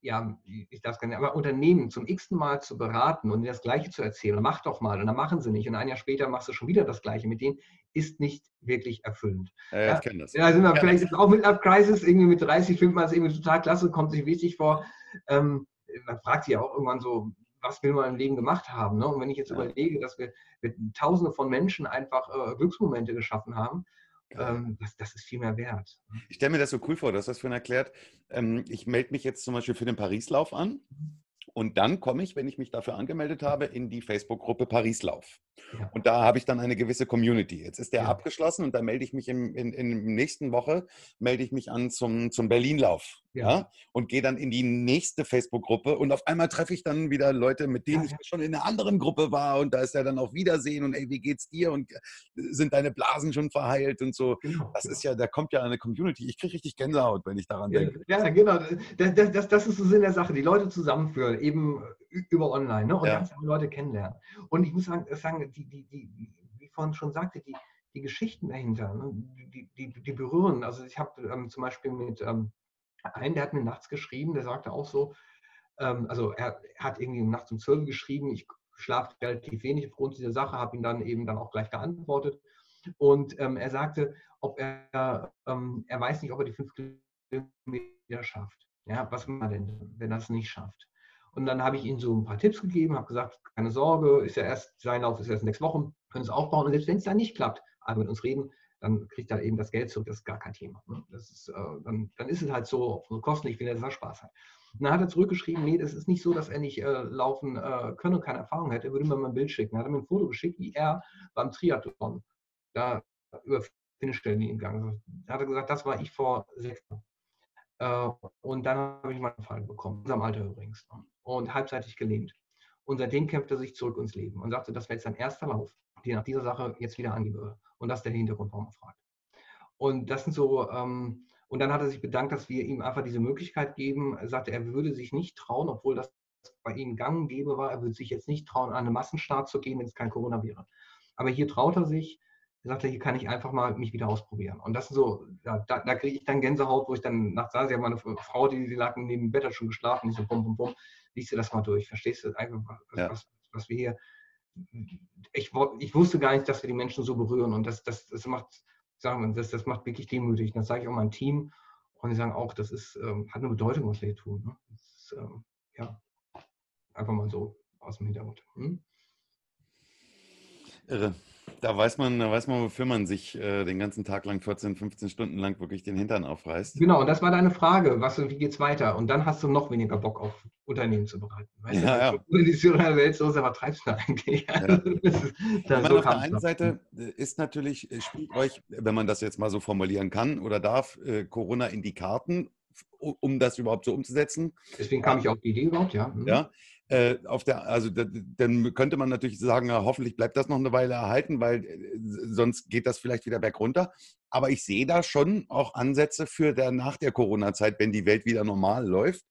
ja, ich darf gar nicht, aber Unternehmen zum x-ten Mal zu beraten und das Gleiche zu erzählen, mach doch mal, und dann machen sie nicht. Und ein Jahr später machst du schon wieder das Gleiche mit denen, ist nicht wirklich erfüllend. Ja, ja, ich kenne das. Ja, sind wir, vielleicht ist auch mit Up Crisis, irgendwie mit 30 findet man es irgendwie total klasse, kommt sich wichtig vor. Ähm, man fragt sich ja auch irgendwann so, was will man im Leben gemacht haben? Ne? Und wenn ich jetzt ja. überlege, dass wir mit Tausende von Menschen einfach äh, Glücksmomente geschaffen haben, ähm, das, das, ist viel mehr wert. Ne? Ich stelle mir das so cool vor, du hast das vorhin erklärt. Ähm, ich melde mich jetzt zum Beispiel für den Parislauf an. Und dann komme ich, wenn ich mich dafür angemeldet habe, in die Facebook-Gruppe Parislauf. Ja. Und da habe ich dann eine gewisse Community. Jetzt ist der ja. abgeschlossen und da melde ich mich im, in, in der nächsten Woche, melde ich mich an zum, zum Berlinlauf. Ja. ja. Und gehe dann in die nächste Facebook-Gruppe und auf einmal treffe ich dann wieder Leute, mit denen ich schon in einer anderen Gruppe war und da ist ja dann auch Wiedersehen und ey, wie geht's dir und äh, sind deine Blasen schon verheilt und so. Genau. Das ist ja, da kommt ja eine Community. Ich kriege richtig Gänsehaut, wenn ich daran denke. Ja, genau. Das, das, das ist so Sinn der Sache, die Leute zusammenführen, eben über online ne? und ja. ganz viele Leute kennenlernen. Und ich muss sagen, sagen die, die, die, wie vorhin schon sagte, die, die Geschichten dahinter, ne? die, die, die berühren. Also ich habe ähm, zum Beispiel mit ähm, einem, der hat mir nachts geschrieben, der sagte auch so, ähm, also er, er, hat irgendwie nachts um 12 geschrieben, ich schlafe relativ wenig aufgrund dieser Sache, habe ihn dann eben dann auch gleich geantwortet. Und ähm, er sagte, ob er, ähm, er weiß nicht, ob er die fünf Kilometer schafft. Ja, was macht er denn, wenn er es nicht schafft? Und dann habe ich ihnen so ein paar Tipps gegeben, habe gesagt, keine Sorge, ist ja erst, sein Lauf ist erst sechs Wochen, können es aufbauen. Und selbst wenn es dann nicht klappt, aber mit uns reden, dann kriegt er eben das Geld zurück, das ist gar kein Thema. Ne? Ist, äh, dann, dann ist es halt so, so Kosten, ich er Spaß hat. Und dann hat er zurückgeschrieben, nee, das ist nicht so, dass er nicht äh, laufen äh, können und keine Erfahrung hätte. Er würde mir mal ein Bild schicken. Er hat mir ein Foto geschickt, wie er beim Triathlon da über Finishstellen gegangen ist. Da hat er gesagt, das war ich vor sechs Jahren. Äh, und dann habe ich meinen Fall bekommen, in unserem Alter übrigens. Und halbseitig gelähmt. Und seitdem kämpft er sich zurück ins Leben und sagte, das wäre jetzt sein erster Lauf, den nach dieser Sache jetzt wieder würde. Und das ist der Hintergrund, warum er fragt. Und das sind so, ähm, und dann hat er sich bedankt, dass wir ihm einfach diese Möglichkeit geben. Er sagte, er würde sich nicht trauen, obwohl das bei ihm gang gäbe war, er würde sich jetzt nicht trauen, an einen Massenstart zu gehen, wenn es kein Corona wäre. Aber hier traut er sich, sagte, hier kann ich einfach mal mich wieder ausprobieren. Und das ist so, ja, da, da kriege ich dann Gänsehaut, wo ich dann nachts saß, ich habe meine Frau, die, die lag neben dem Bett, hat schon geschlafen, ich so, bum, bum, bum, liest du das mal durch, verstehst du einfach, was, ja. was, was wir hier, ich, ich wusste gar nicht, dass wir die Menschen so berühren und das, das, das macht, sagen wir, das, das macht wirklich demütig. Und das sage ich auch meinem Team und die sagen auch, das ist, ähm, hat eine Bedeutung, was wir hier tun. Ne? Das ist, ähm, ja, einfach mal so aus dem Hintergrund. Hm? Irre. Da weiß man, da weiß man, wofür man sich äh, den ganzen Tag lang, 14, 15 Stunden lang wirklich den Hintern aufreißt. Genau, und das war deine Frage, was und wie geht's weiter? Und dann hast du noch weniger Bock auf Unternehmen zu bereiten. Weißt ja, du, ja. *laughs* Edition der Welt, so was treibst du eigentlich? Ja. *laughs* ist, meine, so auf der einen Seite äh, ist natürlich, äh, spielt euch, wenn man das jetzt mal so formulieren kann oder darf, äh, Corona in die Karten, um das überhaupt so umzusetzen. Deswegen kam ich auf die Idee überhaupt, ja. Mhm. Ja, äh, auf der, also da, dann könnte man natürlich sagen, ja, hoffentlich bleibt das noch eine Weile erhalten, weil äh, sonst geht das vielleicht wieder bergunter. Aber ich sehe da schon auch Ansätze für der nach der Corona-Zeit, wenn die Welt wieder normal läuft,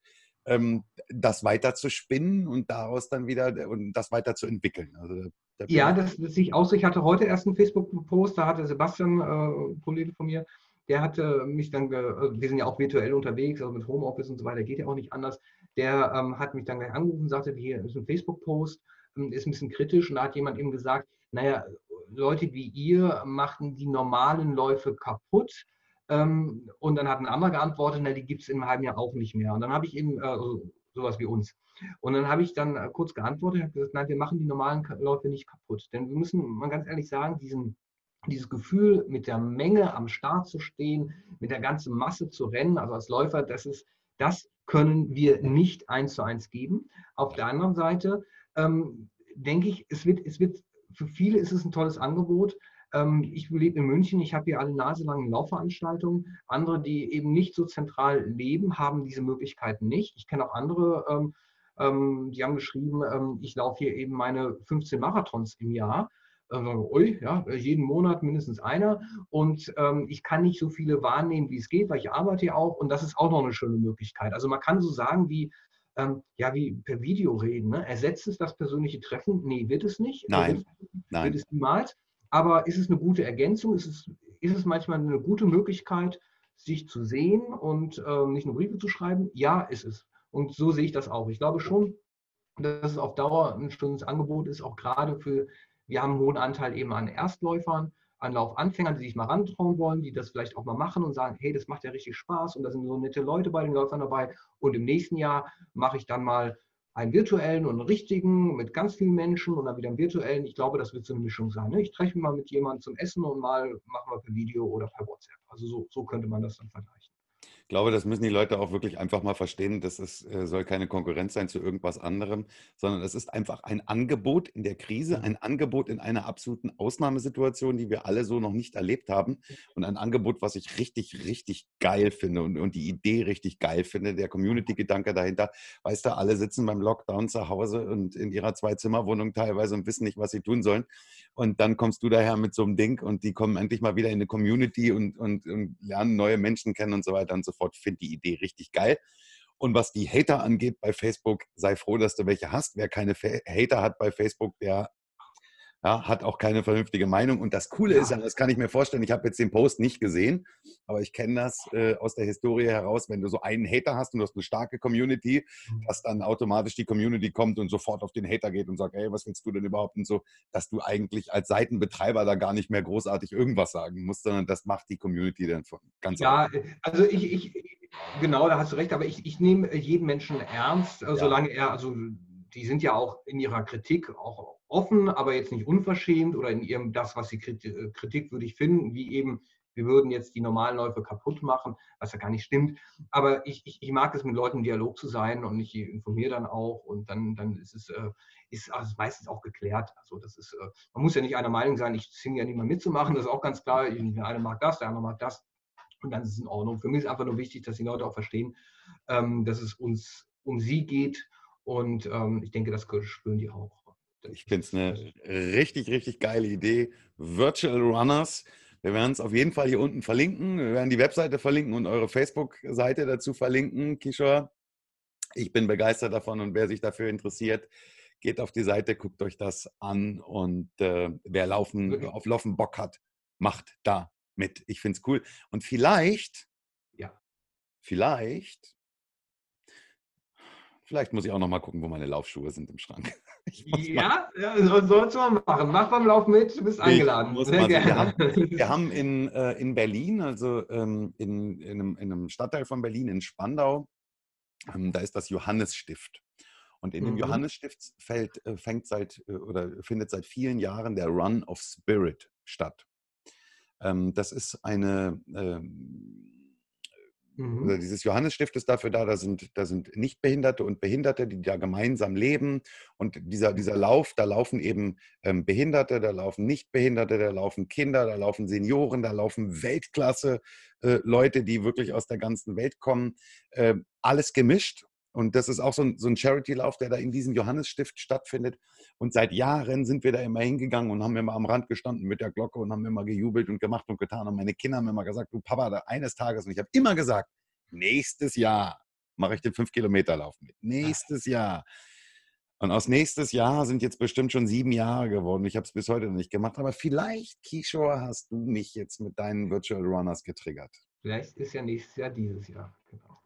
ähm, das weiter zu spinnen und daraus dann wieder und das weiter zu entwickeln. Also, ja, das, das sehe ich aus. Ich hatte heute erst einen Facebook-Post, da hatte Sebastian, äh, Kollege von mir, der hatte mich dann, also wir sind ja auch virtuell unterwegs, also mit Homeoffice und so weiter, geht ja auch nicht anders. Der ähm, hat mich dann gleich angerufen, sagte, hier ist ein Facebook-Post, ähm, ist ein bisschen kritisch und da hat jemand eben gesagt, naja, Leute wie ihr machten die normalen Läufe kaputt. Ähm, und dann hat ein anderer geantwortet, na, die gibt es im halben Jahr auch nicht mehr. Und dann habe ich eben, äh, sowas wie uns. Und dann habe ich dann äh, kurz geantwortet, habe gesagt, nein, wir machen die normalen Läufe nicht kaputt. Denn wir müssen mal ganz ehrlich sagen, diesen dieses Gefühl, mit der Menge am Start zu stehen, mit der ganzen Masse zu rennen, also als Läufer, das ist, das können wir nicht eins zu eins geben. Auf der anderen Seite ähm, denke ich, es wird, es wird, für viele ist es ein tolles Angebot. Ähm, ich lebe in München, ich habe hier alle naselangen Laufveranstaltungen. Andere, die eben nicht so zentral leben, haben diese Möglichkeiten nicht. Ich kenne auch andere, ähm, ähm die haben geschrieben, ähm, ich laufe hier eben meine 15 Marathons im Jahr also, ui, ja, jeden Monat mindestens einer. Und ähm, ich kann nicht so viele wahrnehmen, wie es geht, weil ich arbeite ja auch. Und das ist auch noch eine schöne Möglichkeit. Also man kann so sagen, wie, ähm, ja, wie per Video reden. Ne? Ersetzt es das persönliche Treffen? Nee, wird es nicht. Nein. Wird es, Nein. Wird es niemals. Aber ist es eine gute Ergänzung? Ist es, ist es manchmal eine gute Möglichkeit, sich zu sehen und ähm, nicht nur Briefe zu schreiben? Ja, ist es. Und so sehe ich das auch. Ich glaube schon, dass es auf Dauer ein schönes Angebot ist, auch gerade für wir haben einen hohen Anteil eben an Erstläufern, an Laufanfängern, die sich mal rantrauen wollen, die das vielleicht auch mal machen und sagen, hey, das macht ja richtig Spaß und da sind so nette Leute bei den Läufern dabei. Und im nächsten Jahr mache ich dann mal einen virtuellen und einen richtigen mit ganz vielen Menschen und dann wieder einen virtuellen. Ich glaube, das wird so eine Mischung sein. Ne? Ich treffe mich mal mit jemandem zum Essen und mal machen wir per Video oder per WhatsApp. Also so, so könnte man das dann vergleichen. Ich glaube, das müssen die Leute auch wirklich einfach mal verstehen. Das ist, äh, soll keine Konkurrenz sein zu irgendwas anderem, sondern es ist einfach ein Angebot in der Krise, ein Angebot in einer absoluten Ausnahmesituation, die wir alle so noch nicht erlebt haben. Und ein Angebot, was ich richtig, richtig geil finde und, und die Idee richtig geil finde, der Community-Gedanke dahinter. Weißt du, alle sitzen beim Lockdown zu Hause und in ihrer Zwei-Zimmer-Wohnung teilweise und wissen nicht, was sie tun sollen. Und dann kommst du daher mit so einem Ding und die kommen endlich mal wieder in eine Community und, und, und lernen neue Menschen kennen und so weiter und so fort. Finde die Idee richtig geil. Und was die Hater angeht bei Facebook, sei froh, dass du welche hast. Wer keine Hater hat bei Facebook, der ja, hat auch keine vernünftige Meinung. Und das Coole ja. ist, das kann ich mir vorstellen, ich habe jetzt den Post nicht gesehen, aber ich kenne das äh, aus der Historie heraus, wenn du so einen Hater hast und du hast eine starke Community, mhm. dass dann automatisch die Community kommt und sofort auf den Hater geht und sagt, ey, was willst du denn überhaupt und so, dass du eigentlich als Seitenbetreiber da gar nicht mehr großartig irgendwas sagen musst, sondern das macht die Community dann von ganz Ja, einfach. also ich, ich, genau, da hast du recht, aber ich, ich nehme jeden Menschen ernst, ja. solange er, also die sind ja auch in ihrer Kritik auch offen, aber jetzt nicht unverschämt oder in ihrem das, was sie äh, kritikwürdig finden, wie eben, wir würden jetzt die normalen Läufe kaputt machen, was ja gar nicht stimmt. Aber ich, ich, ich mag es, mit Leuten im Dialog zu sein und ich informiere dann auch und dann, dann ist es äh, ist also meistens auch geklärt. Also das ist, äh, man muss ja nicht einer Meinung sein, ich zwinge ja niemand mitzumachen, das ist auch ganz klar. Der eine mag das, der andere mag das. Und dann ist es in Ordnung. Für mich ist einfach nur wichtig, dass die Leute auch verstehen, ähm, dass es uns um sie geht. Und ähm, ich denke, das spüren die auch. Ich finde es eine richtig, richtig geile Idee. Virtual Runners. Wir werden es auf jeden Fall hier unten verlinken. Wir werden die Webseite verlinken und eure Facebook-Seite dazu verlinken, Kishore. Ich bin begeistert davon und wer sich dafür interessiert, geht auf die Seite, guckt euch das an und äh, wer laufen, auf Laufen Bock hat, macht da mit. Ich finde es cool. Und vielleicht, ja, vielleicht Vielleicht muss ich auch noch mal gucken, wo meine Laufschuhe sind im Schrank. Ja, ja so, sollst du mal machen. Mach beim Lauf mit, du bist eingeladen. Sehr gerne. Wir haben, *laughs* wir haben in, äh, in Berlin, also ähm, in, in, einem, in, einem, Stadtteil von Berlin, in Spandau, ähm, da ist das Johannesstift. Und in mhm. dem Johannesstift fällt, äh, fängt seit äh, oder findet seit vielen Jahren der Run of Spirit statt. Ähm, das ist eine ähm, Mhm. Also dieses Johannesstift ist dafür da, da sind, da sind Nichtbehinderte und Behinderte, die da gemeinsam leben. Und dieser, dieser Lauf, da laufen eben ähm, Behinderte, da laufen Nichtbehinderte, da laufen Kinder, da laufen Senioren, da laufen Weltklasse äh, die wirklich aus der ganzen Welt kommen. Äh, alles gemischt. Und das ist auch so ein, so ein Charity-Lauf, der da in diesem Johannesstift stattfindet. Und seit Jahren sind wir da immer hingegangen und haben immer am Rand gestanden mit der Glocke und haben immer gejubelt und gemacht und getan. Und meine Kinder haben immer gesagt, du Papa, da eines Tages, und ich habe immer gesagt, nächstes Jahr mache ich den 5-Kilometer-Lauf mit. Nächstes Jahr. Und aus nächstes Jahr sind jetzt bestimmt schon sieben Jahre geworden. Ich habe es bis heute noch nicht gemacht. Aber vielleicht, Kishore, hast du mich jetzt mit deinen Virtual Runners getriggert. Vielleicht ist ja nächstes Jahr dieses Jahr. Genau.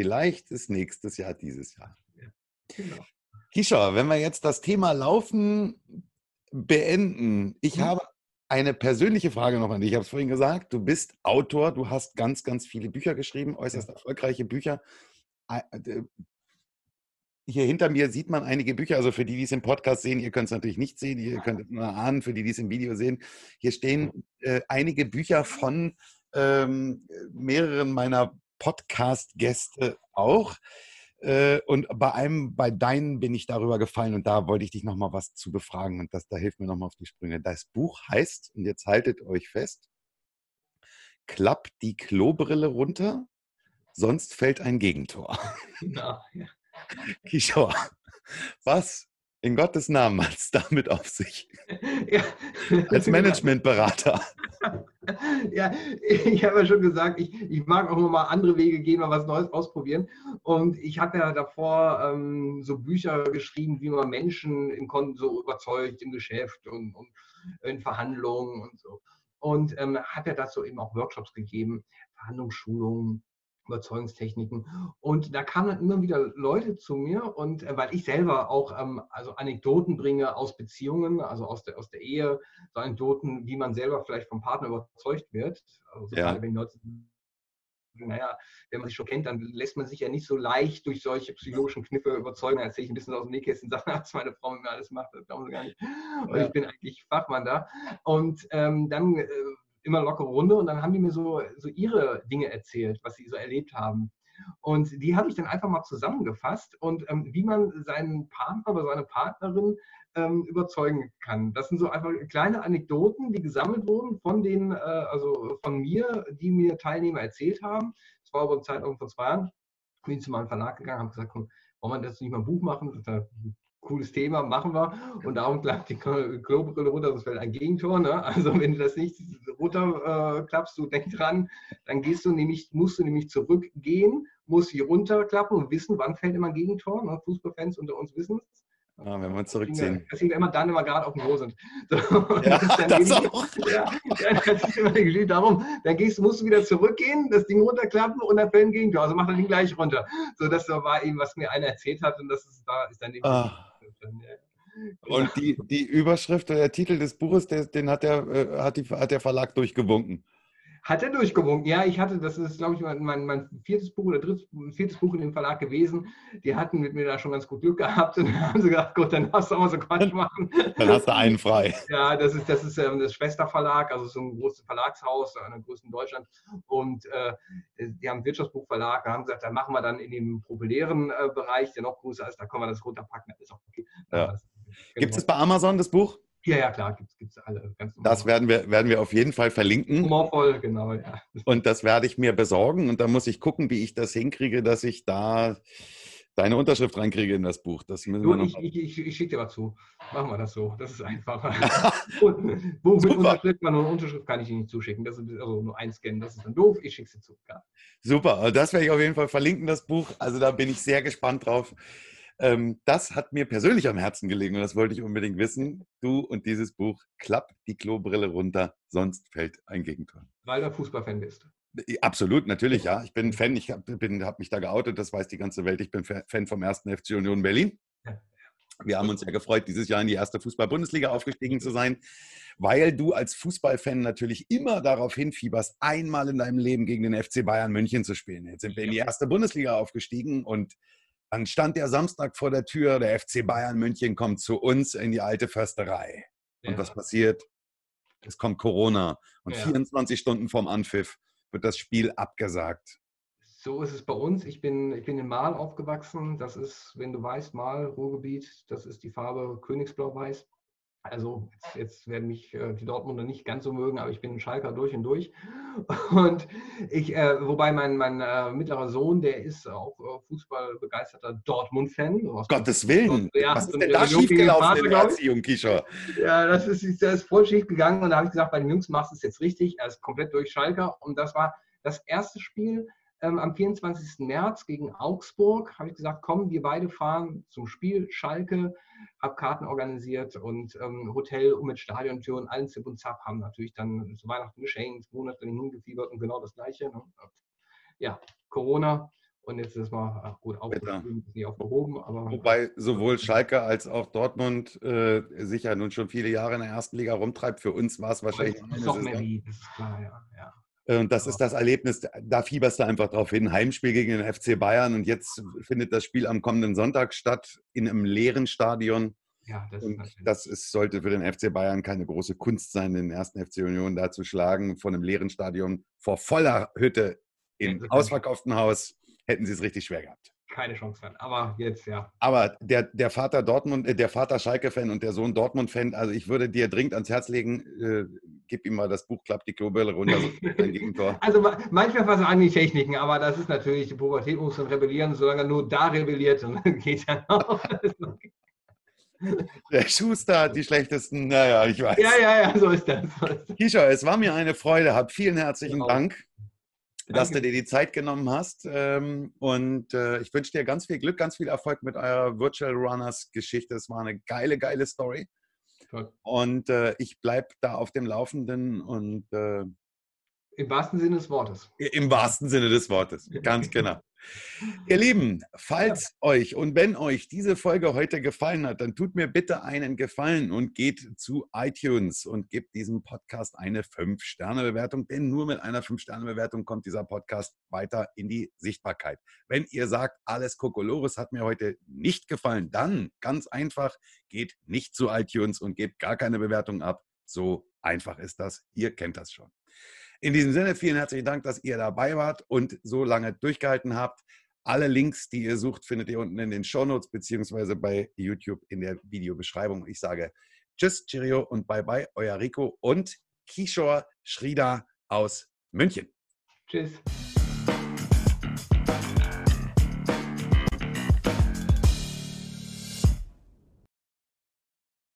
Vielleicht ist nächstes Jahr dieses Jahr. Ja, genau. Kisha, wenn wir jetzt das Thema Laufen beenden, ich mhm. habe eine persönliche Frage noch an dich. Ich habe es vorhin gesagt, du bist Autor, du hast ganz, ganz viele Bücher geschrieben, äußerst ja. erfolgreiche Bücher. Hier hinter mir sieht man einige Bücher, also für die, die es im Podcast sehen, ihr könnt es natürlich nicht sehen, ihr könnt es nur ahnen, für die, die es im Video sehen. Hier stehen äh, einige Bücher von ähm, mehreren meiner Podcast-Gäste auch. Äh, und bei einem, bei deinen bin ich darüber gefallen und da wollte ich dich nochmal was zu befragen und das, da hilft mir nochmal auf die Sprünge. Das Buch heißt, und jetzt haltet euch fest, Klapp die Klobrille runter, sonst fällt ein Gegentor. Genau, ja. *laughs* Kishore, was in Gottes Namen hat es damit auf sich? Ja. Als *laughs* Managementberater. *laughs* Ja, ich habe ja schon gesagt, ich, ich mag auch immer mal andere Wege gehen, mal was Neues ausprobieren. Und ich habe ja davor ähm, so Bücher geschrieben, wie man Menschen im Konten so überzeugt im Geschäft und, und in Verhandlungen und so. Und ähm, habe ja dazu eben auch Workshops gegeben, Verhandlungsschulungen Überzeugungstechniken. Und da kamen dann immer wieder Leute zu mir und äh, weil ich selber auch ähm, also Anekdoten bringe aus Beziehungen, also aus der, aus der Ehe, so Anekdoten, wie man selber vielleicht vom Partner überzeugt wird. Also ja. wenn Leute naja, wenn man sich schon kennt, dann lässt man sich ja nicht so leicht durch solche psychologischen Kniffe überzeugen. Da erzähle ich ein bisschen aus dem Nähkästchen, *laughs* sage, was meine Frau mit mir alles macht, das glauben sie gar nicht. Und ja. ich bin eigentlich Fachmann da. Und ähm, dann äh, immer lockere Runde und dann haben die mir so, so ihre Dinge erzählt, was sie so erlebt haben. Und die habe ich dann einfach mal zusammengefasst und ähm, wie man seinen Partner oder seine Partnerin ähm, überzeugen kann. Das sind so einfach kleine Anekdoten, die gesammelt wurden von den, äh, also von mir, die mir Teilnehmer erzählt haben. Das war über eine Zeitraum von zwei Jahren. Bin ich zu meinem Verlag gegangen, habe gesagt, komm, wollen wir das nicht mal ein Buch machen? Das cooles Thema, machen wir. Und darum klappt die Klobrille runter, das fällt ein Gegentor. Ne? Also wenn du das nicht runterklappst, äh, du denk dran, dann gehst du nämlich, musst du nämlich zurückgehen, musst hier runterklappen und wissen, wann fällt immer ein Gegentor. Ne? Fußballfans unter uns wissen es. Ah, wenn wir zurückziehen. Das liegt immer dann, wenn wir gerade auf dem Klo sind. So, *laughs* ja, das auch. Ja, *laughs* ja, das ist immer die Geschichte darum. Dann gehst, musst du wieder zurückgehen, das Ding runterklappen und dann fällt ein Gegentor. Also mach das Ding gleich runter. So, das war eben, was mir einer erzählt hat und das ist, da ist dann eben. Ah. *laughs* Und die, die Überschrift oder der Titel des Buches, den hat der, äh, hat, die, hat der Verlag durchgewunken. Hat er durchgewunken? Ja, ich hatte, das ist, glaube ich, mein, mein, viertes Buch oder drittes, viertes Buch in dem Verlag gewesen. Die hatten mit mir da schon ganz gut Glück gehabt *laughs* und dann haben sie gedacht, gut, dann hast du auch so Quatsch machen. Dann hast du einen frei. *laughs* Ja, das ist das, ist, ähm, das Schwesterverlag, also so ein großes Verlagshaus, einer der größten in Deutschland. Und äh, die haben einen Wirtschaftsbuchverlag, da haben gesagt, da machen wir dann in dem populären äh, Bereich, der noch größer ist, da können wir das runterpacken, das ist auch okay. Ja. Gibt es bei Amazon das Buch? Ja, ja, klar, gibt es alle. Ganz das werden wir, werden wir auf jeden Fall verlinken. Humorvoll, genau, ja. Und das werde ich mir besorgen und da muss ich gucken, wie ich das hinkriege, dass ich da deine Unterschrift reinkriege in das Buch. Das müssen du, wir ich, ich, ich, ich schicke dir was zu. Machen wir das so. Das ist einfacher. *laughs* Buch mit Unterschrift, nur eine Unterschrift kann ich Ihnen nicht zuschicken. Das ist also nur einscannen, das ist dann doof. Ich schicke dir zu. Ja. Super, also das werde ich auf jeden Fall verlinken, das Buch. Also da bin ich sehr gespannt drauf. Ähm, das hat mir persönlich am Herzen gelegen und das wollte ich unbedingt wissen. Du und dieses Buch, klapp die Klobrille runter, sonst fällt ein Gegentor. Weil du Fußballfan bist. Absolut, natürlich, ja. Ich bin Fan, ich habe hab mich da geoutet, das weiß die ganze Welt. Ich bin Fan vom ersten FC Union Berlin. Wir haben uns ja gefreut, dieses Jahr in die erste Fußball-Bundesliga aufgestiegen zu sein, weil du als Fußballfan natürlich immer darauf hinfieberst, einmal in deinem Leben gegen den FC Bayern München zu spielen. Jetzt sind wir in die erste Bundesliga aufgestiegen und dann stand der Samstag vor der Tür, der FC Bayern München kommt zu uns in die alte Försterei. Und ja. was passiert? Es kommt Corona. Und ja. 24 Stunden vorm Anpfiff wird das Spiel abgesagt. So ist es bei uns. Ich bin, ich bin in Mal aufgewachsen. Das ist, wenn du weißt, Mal, Ruhrgebiet, das ist die Farbe Königsblau-Weiß. Also jetzt, jetzt, werden mich äh, die Dortmunder nicht ganz so mögen, aber ich bin ein Schalker durch und durch. *laughs* Und ich, äh, wobei mein, mein äh, mittlerer Sohn, der ist auch äh, Fußballbegeisterter Dortmund-Fan. Gottes Willen. Ja, Was ist denn da schiefgelaufen in der Erziehung, Kischer? Ja, das ist, das ist voll schief gegangen. Und da habe ich gesagt, bei den Jungs machst du es jetzt richtig. Er ist komplett durch Schalker. Und das war das erste Spiel, ähm, am 24. März gegen Augsburg habe ich gesagt, komm, wir beide fahren zum Spiel Schalke, habe Karten organisiert und ähm, Hotel mit Stadiontür und allen Zip und Zap haben natürlich dann zu Weihnachten geschenkt, monatelang hingefiebert und genau das Gleiche. Ne? Ja, Corona und jetzt ist mal gut aufgehoben, aufgehoben. Aber Wobei sowohl Schalke als auch Dortmund äh, sich ja nun schon viele Jahre in der ersten Liga rumtreibt. Für uns war es wahrscheinlich. Ist doch mehr wie, das ist klar, ja. ja. Und das ist das Erlebnis, da fieberst du einfach drauf hin. Heimspiel gegen den FC Bayern und jetzt findet das Spiel am kommenden Sonntag statt in einem leeren Stadion. Ja, das, und das ist, sollte für den FC Bayern keine große Kunst sein, den ersten FC Union da zu schlagen. Von einem leeren Stadion vor voller Hütte im ausverkauften Haus hätten sie es richtig schwer gehabt keine Chance hat. Aber jetzt ja. Aber der, der Vater Dortmund, äh, der Vater Schalke-Fan und der Sohn Dortmund-Fan, also ich würde dir dringend ans Herz legen, äh, gib ihm mal das Buch, klappt die Klobölle runter, Gegentor. *laughs* Also manchmal versagen die Techniken, aber das ist natürlich, die Pubertät muss dann rebellieren, solange er nur da rebelliert, und dann geht er *laughs* noch. Der Schuster hat die schlechtesten, naja, ich weiß. Ja, ja, ja, so ist das. Kisha, es war mir eine Freude, hab vielen herzlichen genau. Dank dass du dir die Zeit genommen hast. Ähm, und äh, ich wünsche dir ganz viel Glück, ganz viel Erfolg mit eurer Virtual Runners Geschichte. Es war eine geile, geile Story. Toll. Und äh, ich bleibe da auf dem Laufenden und äh, Im wahrsten Sinne des Wortes. Im wahrsten Sinne des Wortes, *laughs* ganz genau. Ihr Lieben, falls ja. euch und wenn euch diese Folge heute gefallen hat, dann tut mir bitte einen Gefallen und geht zu iTunes und gebt diesem Podcast eine 5-Sterne-Bewertung, denn nur mit einer 5-Sterne-Bewertung kommt dieser Podcast weiter in die Sichtbarkeit. Wenn ihr sagt, alles Kokolores hat mir heute nicht gefallen, dann ganz einfach, geht nicht zu iTunes und gebt gar keine Bewertung ab. So einfach ist das. Ihr kennt das schon. In diesem Sinne, vielen herzlichen Dank, dass ihr dabei wart und so lange durchgehalten habt. Alle Links, die ihr sucht, findet ihr unten in den Shownotes beziehungsweise bei YouTube in der Videobeschreibung. Ich sage Tschüss, Cheerio und Bye Bye, euer Rico und Kishore Shrida aus München. Tschüss.